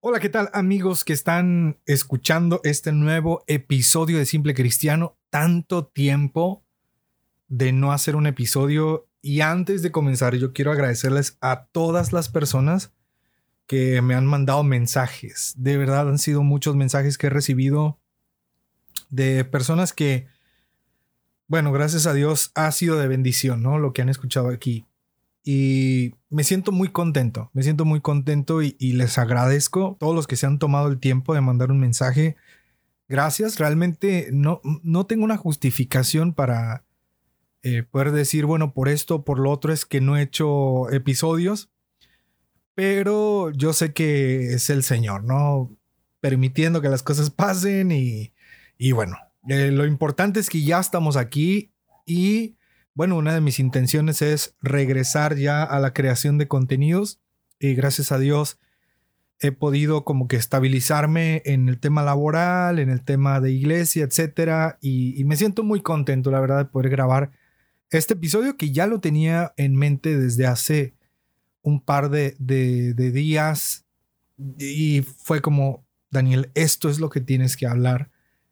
Hola, ¿qué tal amigos que están escuchando este nuevo episodio de Simple Cristiano? Tanto tiempo de no hacer un episodio y antes de comenzar yo quiero agradecerles a todas las personas que me han mandado mensajes. De verdad han sido muchos mensajes que he recibido de personas que, bueno, gracias a Dios ha sido de bendición, ¿no? Lo que han escuchado aquí. Y me siento muy contento, me siento muy contento y, les agradezco todos los que se han tomado el tiempo de mandar un mensaje. Gracias, realmente no, no tengo una justificación para eh, poder decir, bueno, por esto, por lo otro es que no he hecho episodios, pero yo sé que es el Señor, ¿no? Permitiendo que las cosas pasen y, y bueno, eh, lo importante es que ya estamos aquí y bueno, una de mis intenciones es regresar ya a la creación de contenidos y gracias a Dios he podido como que estabilizarme en el tema laboral, en el tema de iglesia, etcétera, y, me siento muy contento, la verdad, de poder grabar este episodio que ya lo tenía en mente desde hace un par de, de días y fue como, Daniel, esto es lo que tienes que hablar,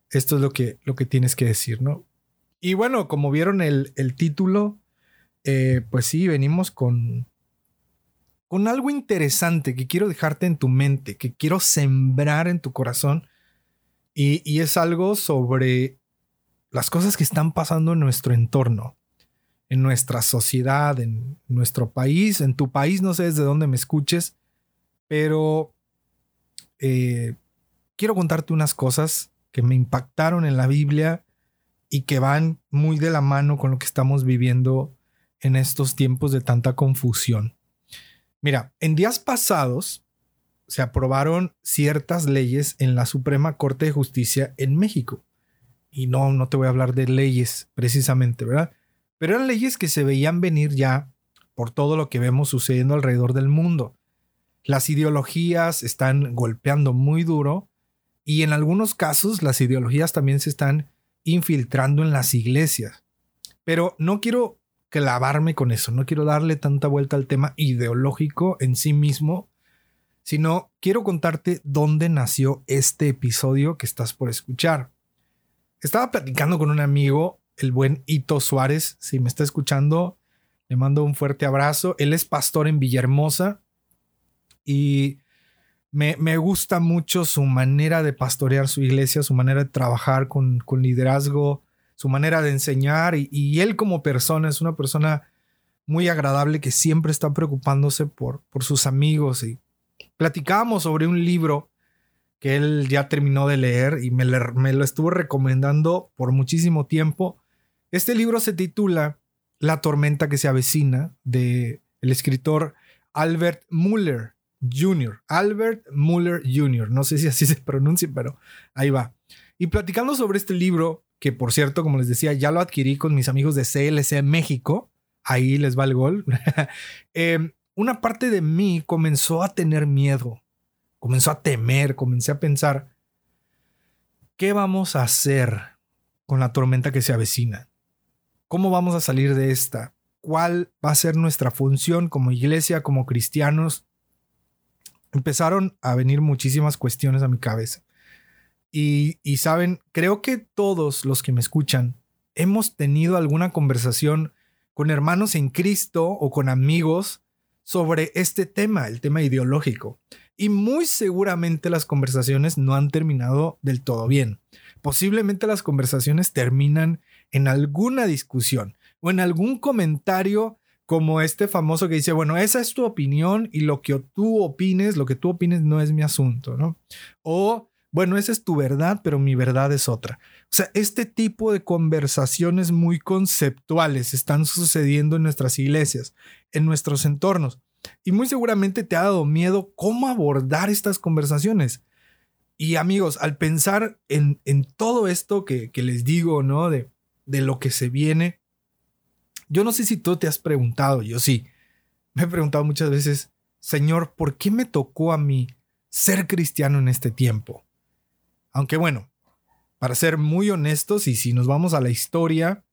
esto es lo que, lo que tienes que decir, ¿no? Y bueno, como vieron el, título, eh, pues sí, venimos con, con algo interesante que quiero dejarte en tu mente, que quiero sembrar en tu corazón. Y, y, es algo sobre las cosas que están pasando en nuestro entorno, en nuestra sociedad, en nuestro país, en tu país, no sé desde dónde me escuches, pero eh, quiero contarte unas cosas que me impactaron en la Biblia y que van muy de la mano con lo que estamos viviendo en estos tiempos de tanta confusión. Mira, en días pasados se aprobaron ciertas leyes en la Suprema Corte de Justicia en México. Y no, no te voy a hablar de leyes precisamente, ¿verdad? Pero eran leyes que se veían venir ya por todo lo que vemos sucediendo alrededor del mundo. Las ideologías están golpeando muy duro y en algunos casos las ideologías también se están infiltrando en las iglesias. Pero no quiero clavarme con eso, no quiero darle tanta vuelta al tema ideológico en sí mismo, sino quiero contarte dónde nació este episodio que estás por escuchar. Estaba platicando con un amigo, el buen Ito Suárez, si me está escuchando, le mando un fuerte abrazo. Él es pastor en Villahermosa y me, gusta mucho su manera de pastorear su iglesia, su manera de trabajar con, liderazgo, su manera de enseñar y, él como persona es una persona muy agradable que siempre está preocupándose por, sus amigos y platicábamos sobre un libro que él ya terminó de leer y me, me lo estuvo recomendando por muchísimo tiempo. Este libro se titula La tormenta que se avecina de el escritor Albert Muller. Jr., Albert Muller Jr., no sé si así se pronuncia, pero ahí va. Y platicando sobre este libro, que por cierto, como les decía, ya lo adquirí con mis amigos de CLC México, ahí les va el gol, em, una parte de mí comenzó a tener miedo, comenzó a temer, comencé a pensar, ¿qué vamos a hacer con la tormenta que se avecina? ¿Cómo vamos a salir de esta? ¿Cuál va a ser nuestra función como iglesia, como cristianos? Empezaron a venir muchísimas cuestiones a mi cabeza. Y, saben, creo que todos los que me escuchan hemos tenido alguna conversación con hermanos en Cristo o con amigos sobre este tema, el tema ideológico. Y muy seguramente las conversaciones no han terminado del todo bien. Posiblemente las conversaciones terminan en alguna discusión o en algún comentario como este famoso que dice, bueno, esa es tu opinión y lo que tú opines, lo que tú opines no es mi asunto, ¿no? O, bueno, esa es tu verdad, pero mi verdad es otra. O sea, este tipo de conversaciones muy conceptuales están sucediendo en nuestras iglesias, en nuestros entornos. Y muy seguramente te ha dado miedo cómo abordar estas conversaciones. Y amigos, al pensar en, todo esto que, les digo, ¿no? De, de lo que se viene, yo no sé si tú te has preguntado, yo sí, me he preguntado muchas veces, Señor, ¿por qué me tocó a mí ser cristiano en este tiempo? Aunque bueno, para ser muy honestos y si nos vamos a la historia,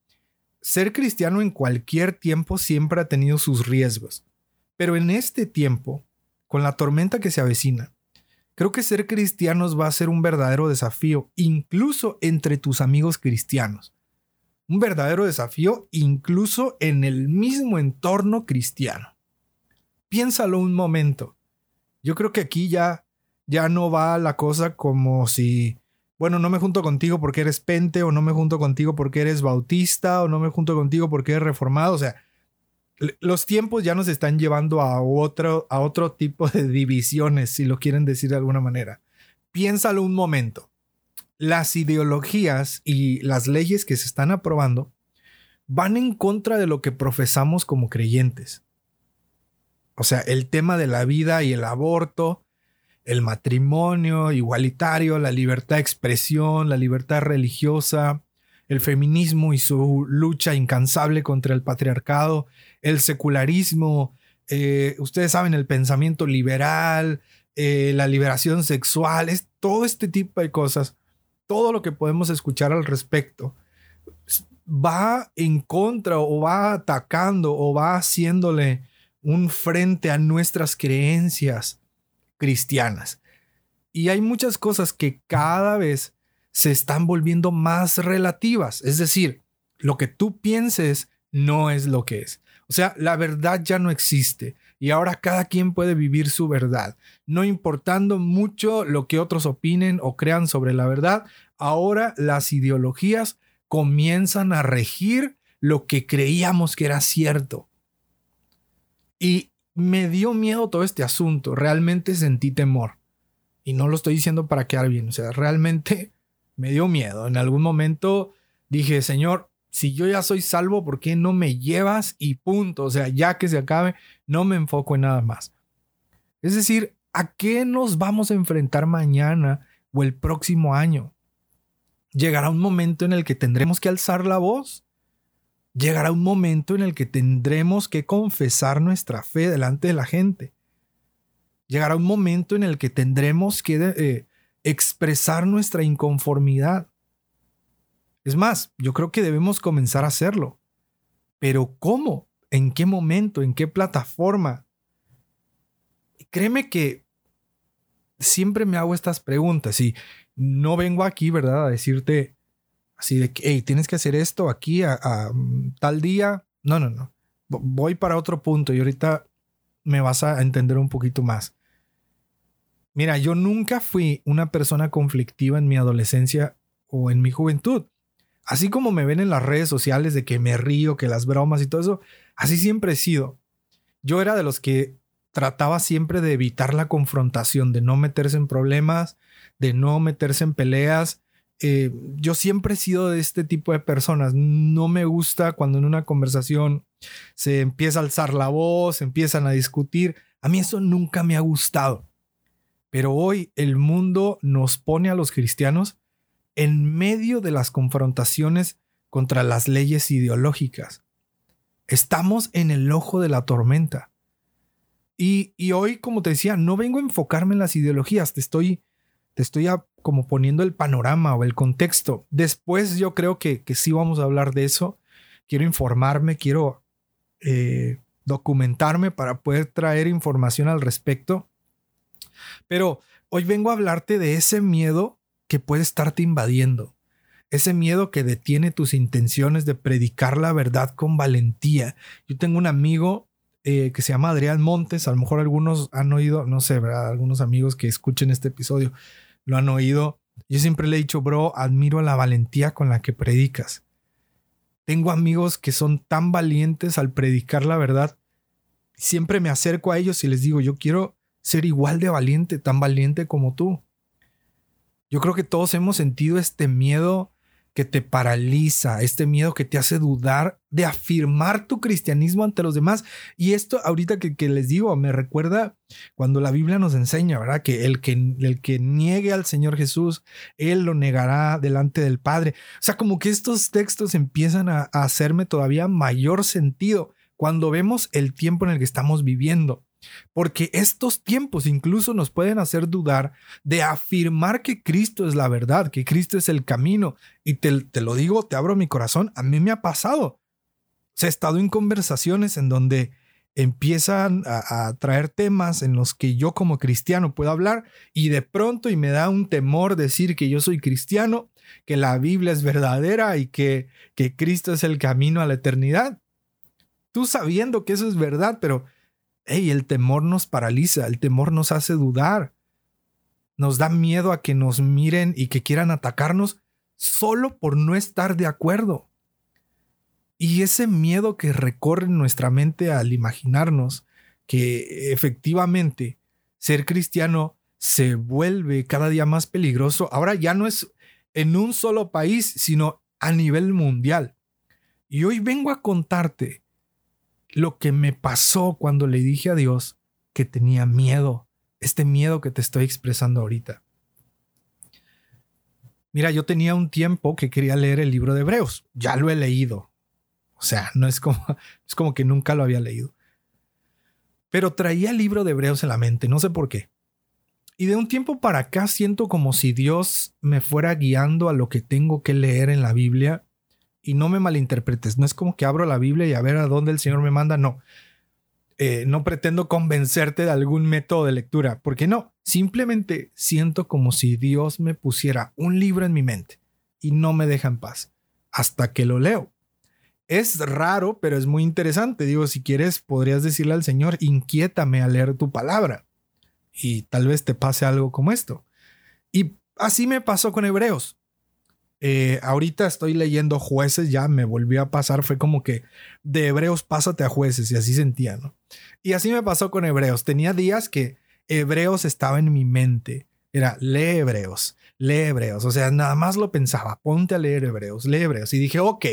ser cristiano en cualquier tiempo siempre ha tenido sus riesgos. Pero en este tiempo, con la tormenta que se avecina, creo que ser cristianos va a ser un verdadero desafío, incluso entre tus amigos cristianos. Un verdadero desafío incluso en el mismo entorno cristiano. Piénsalo un momento. Yo creo que aquí ya, ya no va la cosa como si bueno, no me junto contigo porque eres pente, o no me junto contigo porque eres bautista, o no me junto contigo porque eres reformado. O sea, los tiempos ya nos están llevando a otro, a otro tipo de divisiones, si lo quieren decir de alguna manera. Piénsalo un momento. Las ideologías y las leyes que se están aprobando van en contra de lo que profesamos como creyentes. O sea, el tema de la vida y el aborto, el matrimonio igualitario, la libertad de expresión, la libertad religiosa, el feminismo y su lucha incansable contra el patriarcado, el secularismo, eh, ustedes saben, el pensamiento liberal, eh, la liberación sexual, es todo este tipo de cosas, todo lo que podemos escuchar al respecto va en contra o va atacando o va haciéndole un frente a nuestras creencias cristianas. Y hay muchas cosas que cada vez se están volviendo más relativas. Es decir, lo que tú pienses no es lo que es. O sea, la verdad ya no existe y ahora cada quien puede vivir su verdad. No importando mucho lo que otros opinen o crean sobre la verdad, ahora las ideologías comienzan a regir lo que creíamos que era cierto. Y me dio miedo todo este asunto. Realmente sentí temor. Y no lo estoy diciendo para quedar bien. O sea, realmente me dio miedo. En algún momento dije, Señor, si yo ya soy salvo, ¿por qué no me llevas? Y punto. O sea, ya que se acabe, no me enfoco en nada más. Es decir, ¿a qué nos vamos a enfrentar mañana o el próximo año? Llegará un momento en el que tendremos que alzar la voz llegará un momento en el que tendremos que confesar nuestra fe delante de la gente. Llegará un momento en el que tendremos que eh, expresar nuestra inconformidad. Es más, yo creo que debemos comenzar a hacerlo. Pero ¿cómo? ¿En qué momento? ¿En qué plataforma? Créeme que siempre me hago estas preguntas y no vengo aquí, ¿verdad?, a decirte, Así de que, hey, tienes que hacer esto aquí a, mm, tal día. No, no, no. Voy para otro punto y ahorita me vas a entender un poquito más. Mira, yo nunca fui una persona conflictiva en mi adolescencia o en mi juventud. Así como me ven en las redes sociales de que me río, que las bromas y todo eso, así siempre he sido. Yo era de los que trataba siempre de evitar la confrontación, de no meterse en problemas, de no meterse en peleas, eh, yo siempre he sido de este tipo de personas. No me gusta cuando en una conversación se empieza a alzar la voz, empiezan a discutir. A mí eso nunca me ha gustado. Pero hoy el mundo nos pone a los cristianos en medio de las confrontaciones contra las leyes ideológicas. Estamos en el ojo de la tormenta. Y, y hoy, como te decía, no vengo a enfocarme en las ideologías, te estoy te estoy como poniendo el panorama o el contexto. Después yo creo que, que sí vamos a hablar de eso. Quiero informarme, quiero eh, documentarme para poder traer información al respecto. Pero hoy vengo a hablarte de ese miedo que puede estarte invadiendo. Ese miedo que detiene tus intenciones de predicar la verdad con valentía. Yo tengo un amigo eh, que se llama Adrián Montes. A lo mejor algunos han oído, no sé, algunos amigos que escuchen este episodio lo han oído. Yo siempre le he dicho, bro, admiro la valentía con la que predicas. Tengo amigos que son tan valientes al predicar la verdad. Siempre me acerco a ellos y les digo, yo quiero ser igual de valiente, tan valiente como tú. Yo creo que todos hemos sentido este miedo que te paraliza, este miedo que te hace dudar de afirmar tu cristianismo ante los demás. Y esto ahorita que, les digo, me recuerda cuando la Biblia nos enseña, ¿verdad? Que el, que el que niegue al Señor Jesús, Él lo negará delante del Padre. O sea, como que estos textos empiezan a hacerme todavía mayor sentido cuando vemos el tiempo en el que estamos viviendo. Porque estos tiempos incluso nos pueden hacer dudar de afirmar que Cristo es la verdad, que Cristo es el camino. Y te, lo digo, te abro mi corazón, a mí me ha pasado. Se he estado en conversaciones en donde empiezan a, a, traer temas en los que yo como cristiano puedo hablar y de pronto y me da un temor decir que yo soy cristiano, que la Biblia es verdadera y que, que Cristo es el camino a la eternidad. Tú sabiendo que eso es verdad, pero el temor nos paraliza, el temor nos hace dudar, nos da miedo a que nos miren y que quieran atacarnos solo por no estar de acuerdo. Y ese miedo que recorre nuestra mente al imaginarnos que efectivamente ser cristiano se vuelve cada día más peligroso, ahora ya no es en un solo país, sino a nivel mundial. Y hoy vengo a contarte lo que me pasó cuando le dije a Dios que tenía miedo, este miedo que te estoy expresando ahorita. Mira, yo tenía un tiempo que quería leer el libro de Hebreos, ya lo he leído. O sea, no es como, es como que nunca lo había leído. Pero traía el libro de Hebreos en la mente, no sé por qué. Y de un tiempo para acá siento como si Dios me fuera guiando a lo que tengo que leer en la Biblia y no me malinterpretes, no es como que abro la Biblia y a ver a dónde el Señor me manda, no. Eh, no pretendo convencerte de algún método de lectura, porque no, simplemente siento como si Dios me pusiera un libro en mi mente y no me deja en paz hasta que lo leo. Es raro, pero es muy interesante. Digo, si quieres, podrías decirle al Señor, inquiétame a leer tu palabra. Y tal vez te pase algo como esto. Y así me pasó con Hebreos. Eh, ahorita estoy leyendo jueces, ya me volvió a pasar, fue como que de hebreos pásate a jueces y así sentía, ¿no? Y así me pasó con hebreos. Tenía días que hebreos estaba en mi mente. Era, lee hebreos, lee hebreos. O sea, nada más lo pensaba, ponte a leer hebreos, lee hebreos. Y dije, ok,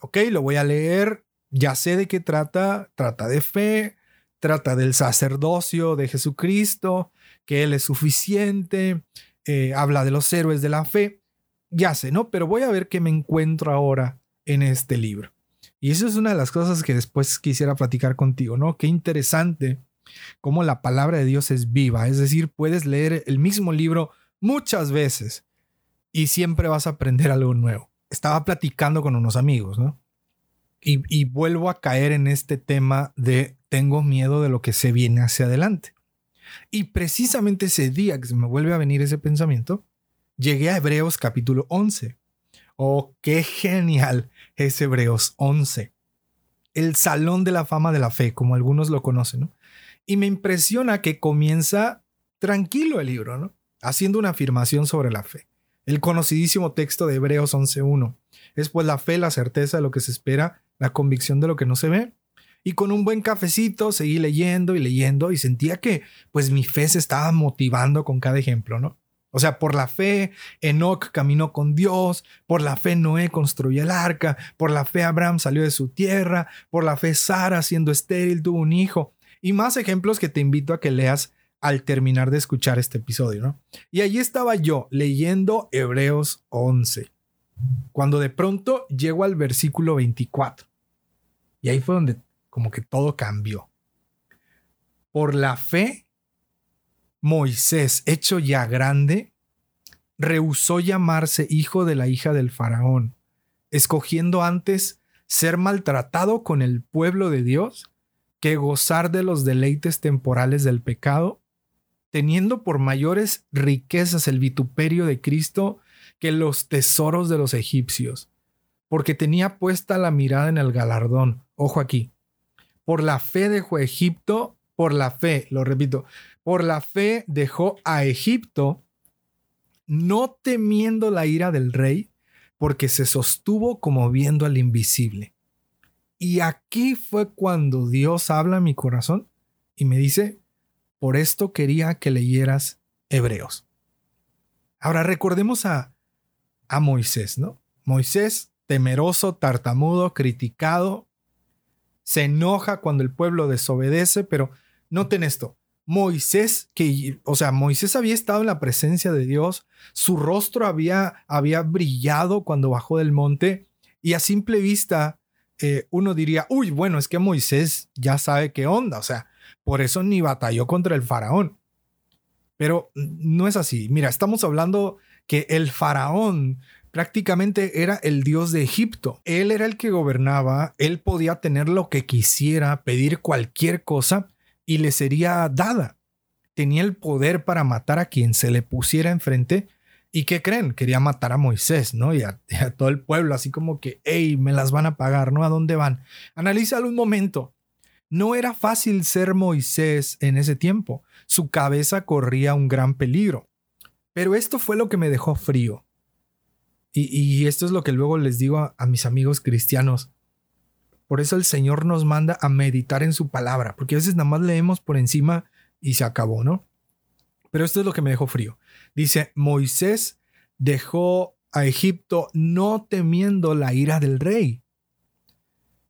ok, lo voy a leer, ya sé de qué trata, trata de fe, trata del sacerdocio de Jesucristo, que Él es suficiente, eh, habla de los héroes de la fe ya sé, ¿no? Pero voy a ver qué me encuentro ahora en este libro. Y eso es una de las cosas que después quisiera platicar contigo, ¿no? Qué interesante cómo la palabra de Dios es viva. Es decir, puedes leer el mismo libro muchas veces y siempre vas a aprender algo nuevo. Estaba platicando con unos amigos, ¿no? Y, y vuelvo a caer en este tema de tengo miedo de lo que se viene hacia adelante. Y precisamente ese día que se me vuelve a venir ese pensamiento, llegué a Hebreos capítulo 11. Oh, qué genial es Hebreos 11. El salón de la fama de la fe, como algunos lo conocen, ¿no? Y me impresiona que comienza tranquilo el libro, ¿no? Haciendo una afirmación sobre la fe. El conocidísimo texto de Hebreos 11.1. Es pues la fe, la certeza de lo que se espera, la convicción de lo que no se ve. Y con un buen cafecito seguí leyendo y leyendo y sentía que pues mi fe se estaba motivando con cada ejemplo, ¿no? O sea, por la fe, Enoch caminó con Dios, por la fe Noé construyó el arca, por la fe Abraham salió de su tierra, por la fe Sara siendo estéril tuvo un hijo. Y más ejemplos que te invito a que leas al terminar de escuchar este episodio, ¿no? Y allí estaba yo leyendo Hebreos 11, cuando de pronto llego al versículo 24. Y ahí fue donde como que todo cambió. Por la fe Moisés, hecho ya grande, rehusó llamarse hijo de la hija del faraón, escogiendo antes ser maltratado con el pueblo de Dios que gozar de los deleites temporales del pecado, teniendo por mayores riquezas el vituperio de Cristo que los tesoros de los egipcios, porque tenía puesta la mirada en el galardón. Ojo aquí. Por la fe dejó Egipto, por la fe, lo repito, por la fe dejó a Egipto, no temiendo la ira del rey, porque se sostuvo como viendo al invisible. Y aquí fue cuando Dios habla a mi corazón y me dice, por esto quería que leyeras Hebreos. Ahora recordemos a, a Moisés, ¿no? Moisés, temeroso, tartamudo, criticado, se enoja cuando el pueblo desobedece, pero noten esto. Moisés, que, o sea, Moisés había estado en la presencia de Dios, su rostro había, había brillado cuando bajó del monte y a simple vista eh, uno diría, uy, bueno, es que Moisés ya sabe qué onda, o sea, por eso ni batalló contra el faraón. Pero no es así. Mira, estamos hablando que el faraón prácticamente era el dios de Egipto. Él era el que gobernaba, él podía tener lo que quisiera, pedir cualquier cosa y le sería dada. Tenía el poder para matar a quien se le pusiera enfrente. ¿Y qué creen? Quería matar a Moisés, ¿no? Y a, todo el pueblo, así como que, hey, me las van a pagar, ¿no? ¿A dónde van? Analízalo un momento. No era fácil ser Moisés en ese tiempo. Su cabeza corría un gran peligro. Pero esto fue lo que me dejó frío. Y, esto es lo que luego les digo a, mis amigos cristianos. Por eso el Señor nos manda a meditar en su palabra, porque a veces nada más leemos por encima y se acabó, ¿no? Pero esto es lo que me dejó frío. Dice, Moisés dejó a Egipto no temiendo la ira del rey.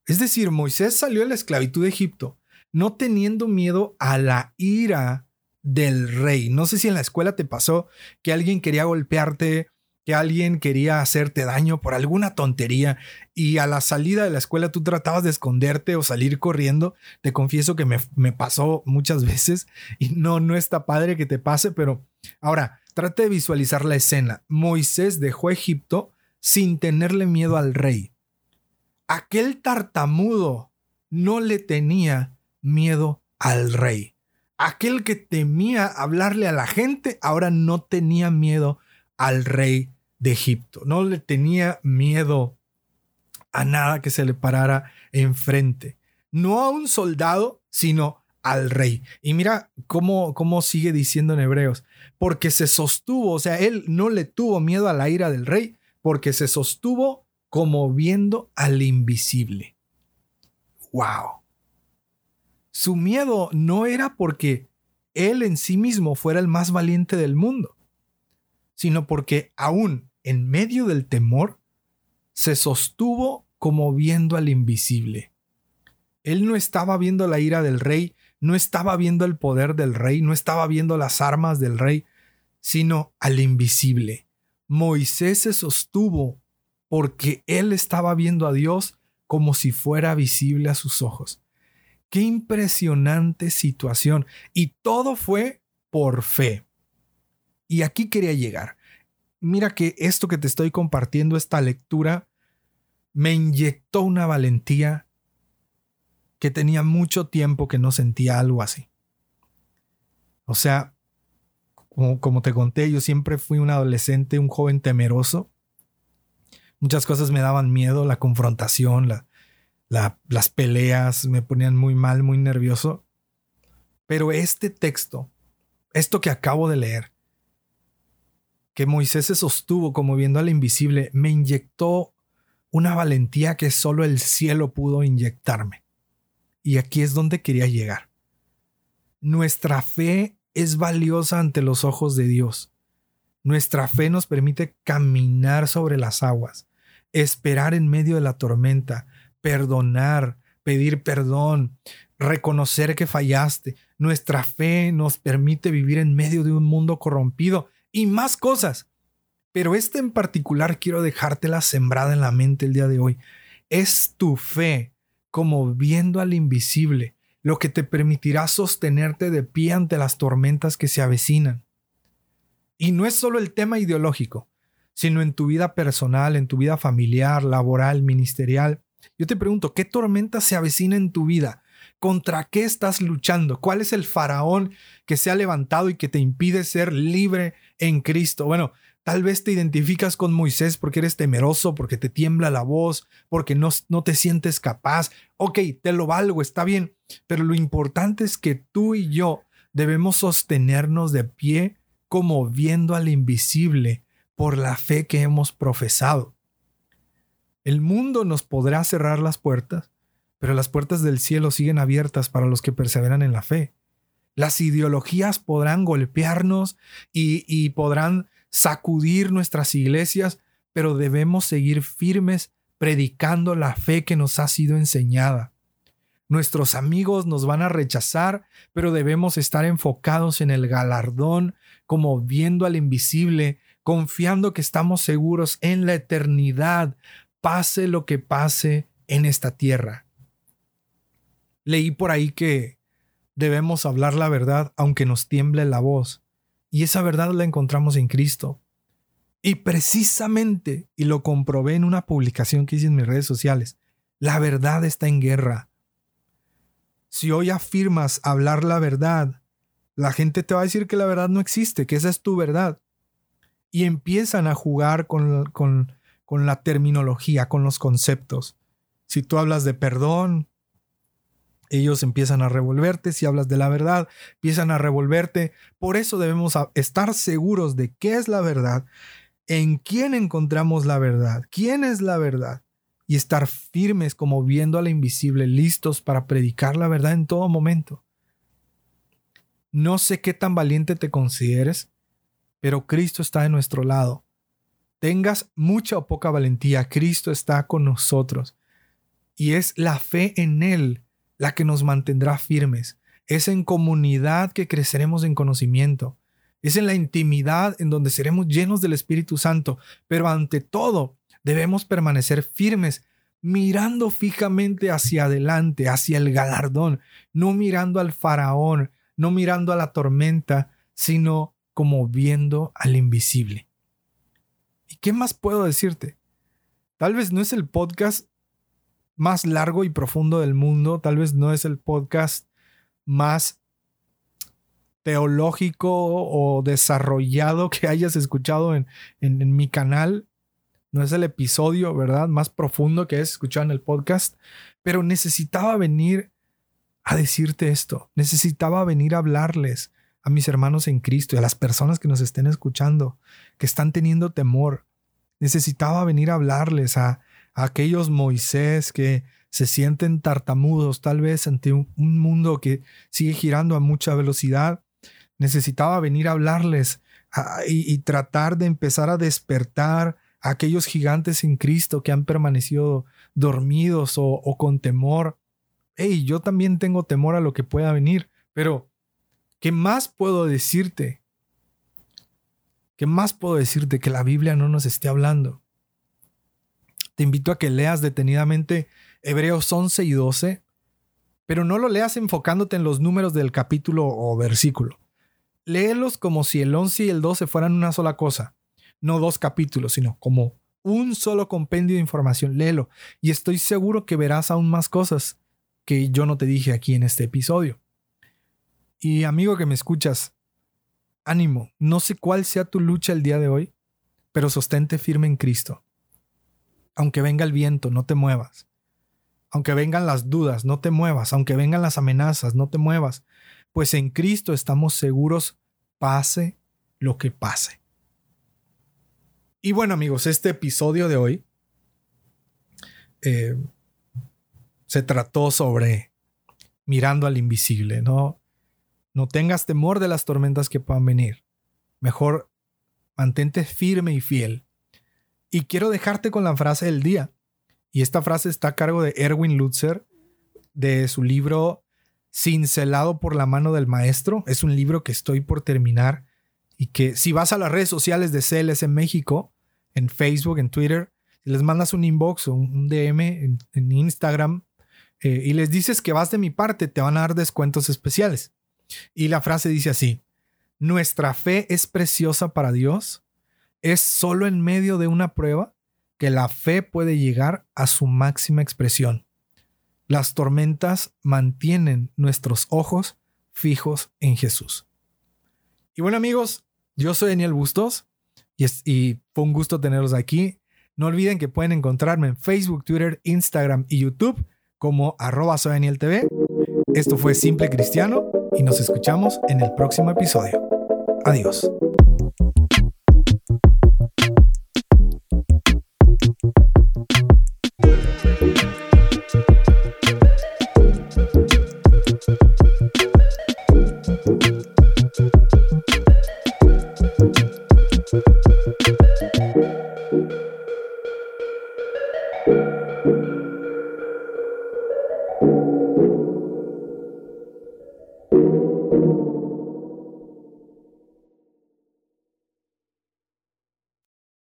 Es decir, Moisés salió de la esclavitud de Egipto no teniendo miedo a la ira del rey. No sé si en la escuela te pasó que alguien quería golpearte que alguien quería hacerte daño por alguna tontería y a la salida de la escuela tú tratabas de esconderte o salir corriendo. Te confieso que me, me pasó muchas veces y no, no está padre que te pase, pero ahora trate de visualizar la escena. Moisés dejó Egipto sin tenerle miedo al rey. Aquel tartamudo no le tenía miedo al rey. Aquel que temía hablarle a la gente ahora no tenía miedo al rey de Egipto. No le tenía miedo a nada que se le parara enfrente. No a un soldado, sino al rey. Y mira cómo, cómo sigue diciendo en Hebreos, porque se sostuvo, o sea, él no le tuvo miedo a la ira del rey, porque se sostuvo como viendo al invisible. ¡Wow! Su miedo no era porque él en sí mismo fuera el más valiente del mundo, sino porque aún en medio del temor, se sostuvo como viendo al invisible. Él no estaba viendo la ira del rey, no estaba viendo el poder del rey, no estaba viendo las armas del rey, sino al invisible. Moisés se sostuvo porque él estaba viendo a Dios como si fuera visible a sus ojos. Qué impresionante situación. Y todo fue por fe. Y aquí quería llegar mira que esto que te estoy compartiendo, esta lectura, me inyectó una valentía que tenía mucho tiempo que no sentía algo así. O sea, como, te conté, yo siempre fui un adolescente, un joven temeroso. Muchas cosas me daban miedo, la confrontación, las peleas me ponían muy mal, muy nervioso. Pero este texto, esto que acabo de leer, que Moisés se sostuvo como viendo al invisible, me inyectó una valentía que solo el cielo pudo inyectarme. Y aquí es donde quería llegar. Nuestra fe es valiosa ante los ojos de Dios. Nuestra fe nos permite caminar sobre las aguas, esperar en medio de la tormenta, perdonar, pedir perdón, reconocer que fallaste. Nuestra fe nos permite vivir en medio de un mundo corrompido y más cosas. Pero esta en particular quiero dejártela sembrada en la mente el día de hoy. Es tu fe como viendo al invisible lo que te permitirá sostenerte de pie ante las tormentas que se avecinan. Y no es solo el tema ideológico, sino en tu vida personal, en tu vida familiar, laboral, ministerial. Yo te pregunto, ¿qué tormenta se avecina en tu vida? ¿Contra qué estás luchando? ¿Cuál es el faraón que se ha levantado y que te impide ser libre en Cristo? Bueno, tal vez te identificas con Moisés porque eres temeroso, porque te tiembla la voz, porque no, no te sientes capaz. Ok, te lo valgo, está bien, pero lo importante es que tú y yo debemos sostenernos de pie como viendo al invisible por la fe que hemos profesado. El mundo nos podrá cerrar las puertas, pero las puertas del cielo siguen abiertas para los que perseveran en la fe. Las ideologías podrán golpearnos y, podrán sacudir nuestras iglesias, pero debemos seguir firmes predicando la fe que nos ha sido enseñada. Nuestros amigos nos van a rechazar, pero debemos estar enfocados en el galardón, como viendo al invisible, confiando que estamos seguros en la eternidad, pase lo que pase en esta tierra. Leí por ahí que debemos hablar la verdad aunque nos tiemble la voz, y esa verdad la encontramos en Cristo. Y precisamente, y lo comprobé en una publicación que hice en mis redes sociales, la verdad está en guerra. Si hoy afirmas hablar la verdad, la gente te va a decir que la verdad no existe, que esa es tu verdad. Y empiezan a jugar con, con, con la terminología, con los conceptos. Si tú hablas de perdón, ellos empiezan a revolverte. Si hablas de la verdad, empiezan a revolverte. Por eso debemos estar seguros de qué es la verdad, en quién encontramos la verdad, quién es la verdad y estar firmes como viendo a la invisible, listos para predicar la verdad en todo momento. No sé qué tan valiente te consideres, pero Cristo está de nuestro lado. Tengas mucha o poca valentía, Cristo está con nosotros. Y es la fe en Él la que nos mantendrá firmes. Es en comunidad que creceremos en conocimiento. Es en la intimidad en donde seremos llenos del Espíritu Santo. Pero ante todo, debemos permanecer firmes, mirando fijamente hacia adelante, hacia el galardón, no mirando al faraón, no mirando a la tormenta, sino como viendo al invisible. ¿Y qué más puedo decirte? Tal vez no es el podcast más largo y profundo del mundo, tal vez no es el podcast más teológico o desarrollado que hayas escuchado en, en, mi canal. No es el episodio, ¿verdad? Más profundo que hayas escuchado en el podcast. Pero necesitaba venir a decirte esto. Necesitaba venir a hablarles a mis hermanos en Cristo y a las personas que nos estén escuchando, que están teniendo temor. Necesitaba venir a hablarles a, aquellos Moisés que se sienten tartamudos tal vez ante un, mundo que sigue girando a mucha velocidad. Necesitaba venir a hablarles y, tratar de empezar a despertar a aquellos gigantes en Cristo que han permanecido dormidos o, o con temor. Hey, yo también tengo temor a lo que pueda venir, pero ¿qué más puedo decirte? ¿Qué más puedo decirte que la Biblia no nos esté hablando? Te invito a que leas detenidamente Hebreos 11 y 12, pero no lo leas enfocándote en los números del capítulo o versículo. Léelos como si el 11 y el 12 fueran una sola cosa, no dos capítulos, sino como un solo compendio de información. Léelo y estoy seguro que verás aún más cosas que yo no te dije aquí en este episodio. Y amigo que me escuchas, ánimo, no sé cuál sea tu lucha el día de hoy, pero sostente firme en Cristo. Aunque venga el viento, no te muevas. Aunque vengan las dudas, no te muevas. Aunque vengan las amenazas, no te muevas. Pues en Cristo estamos seguros, pase lo que pase. Y bueno amigos, este episodio de hoy eh, se trató sobre mirando al invisible, ¿no? No tengas temor de las tormentas que puedan venir. Mejor mantente firme y fiel y quiero dejarte con la frase del día. Y esta frase está a cargo de Erwin Lutzer, de su libro Cincelado por la mano del maestro. Es un libro que estoy por terminar y que si vas a las redes sociales de CLS en México, en Facebook, en Twitter, les mandas un inbox o un DM en, Instagram eh, y les dices que vas de mi parte, te van a dar descuentos especiales. Y la frase dice así, nuestra fe es preciosa para Dios es solo en medio de una prueba que la fe puede llegar a su máxima expresión. Las tormentas mantienen nuestros ojos fijos en Jesús. Y bueno amigos, yo soy Daniel Bustos y, fue un gusto tenerlos aquí. No olviden que pueden encontrarme en Facebook, Twitter, Instagram y YouTube como arroba soy. Esto fue Simple Cristiano y nos escuchamos en el próximo episodio. Adiós.